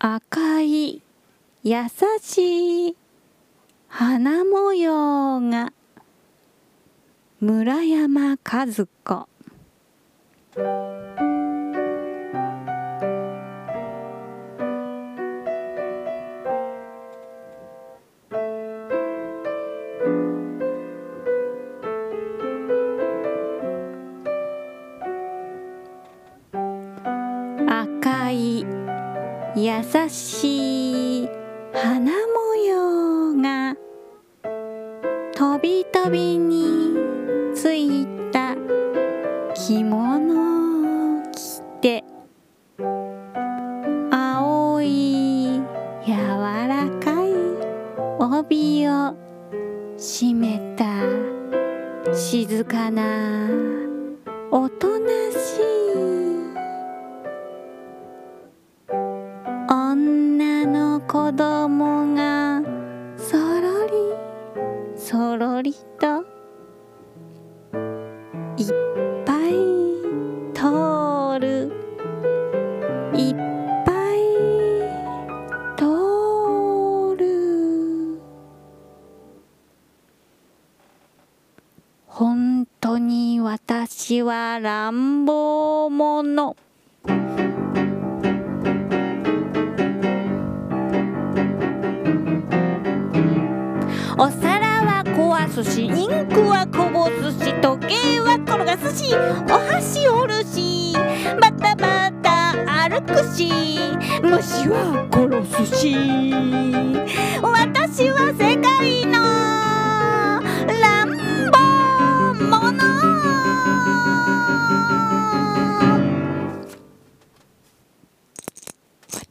赤い優しい花模様が村山和子。優しい花模様がとびとびについた着物を着て青い柔らかい帯を締めた静かなおとなしい子供がそろりそろりといっぱい通る。いっぱい通る。本当に私は乱暴者。すしインクはこぼすし時計は転がすし。お箸折るし。バタバタ歩くし。虫は殺すし。私は世界の乱暴者。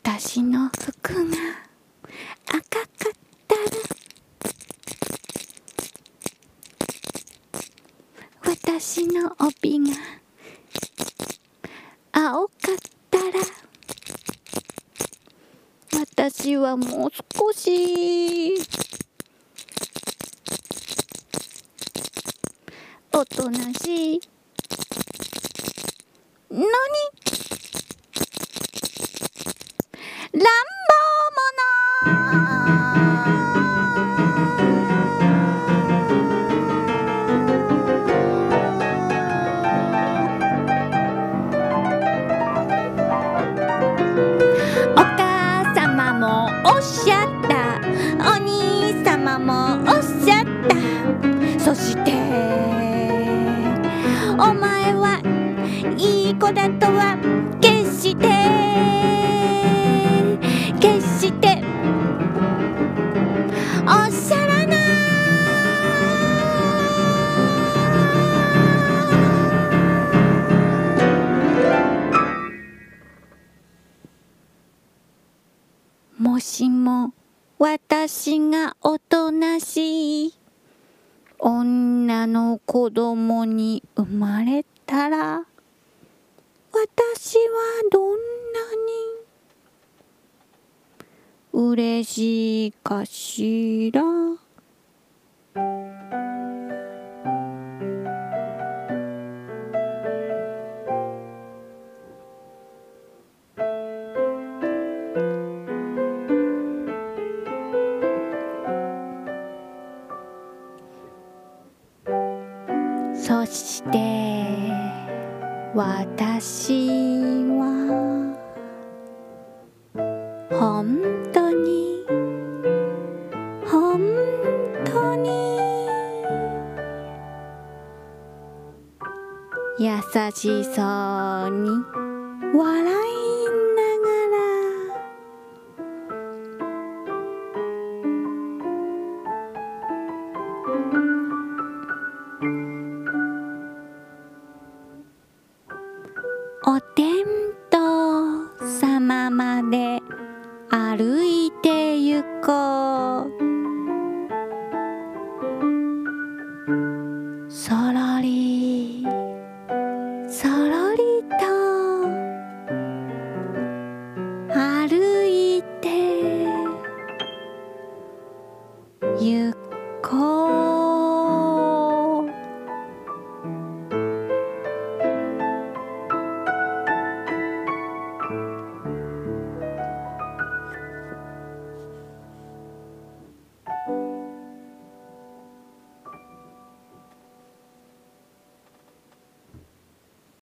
私の服が赤かったら私の帯が青かったら私はもう少しおとなしい何いい子だとは決して決しておっしゃらない。もしも私がおとなしい女の子供に生まれたら私はどんなに嬉しいかしら。そして。私は本当に本当に優しそうに笑いお天道様まで歩いて行こう。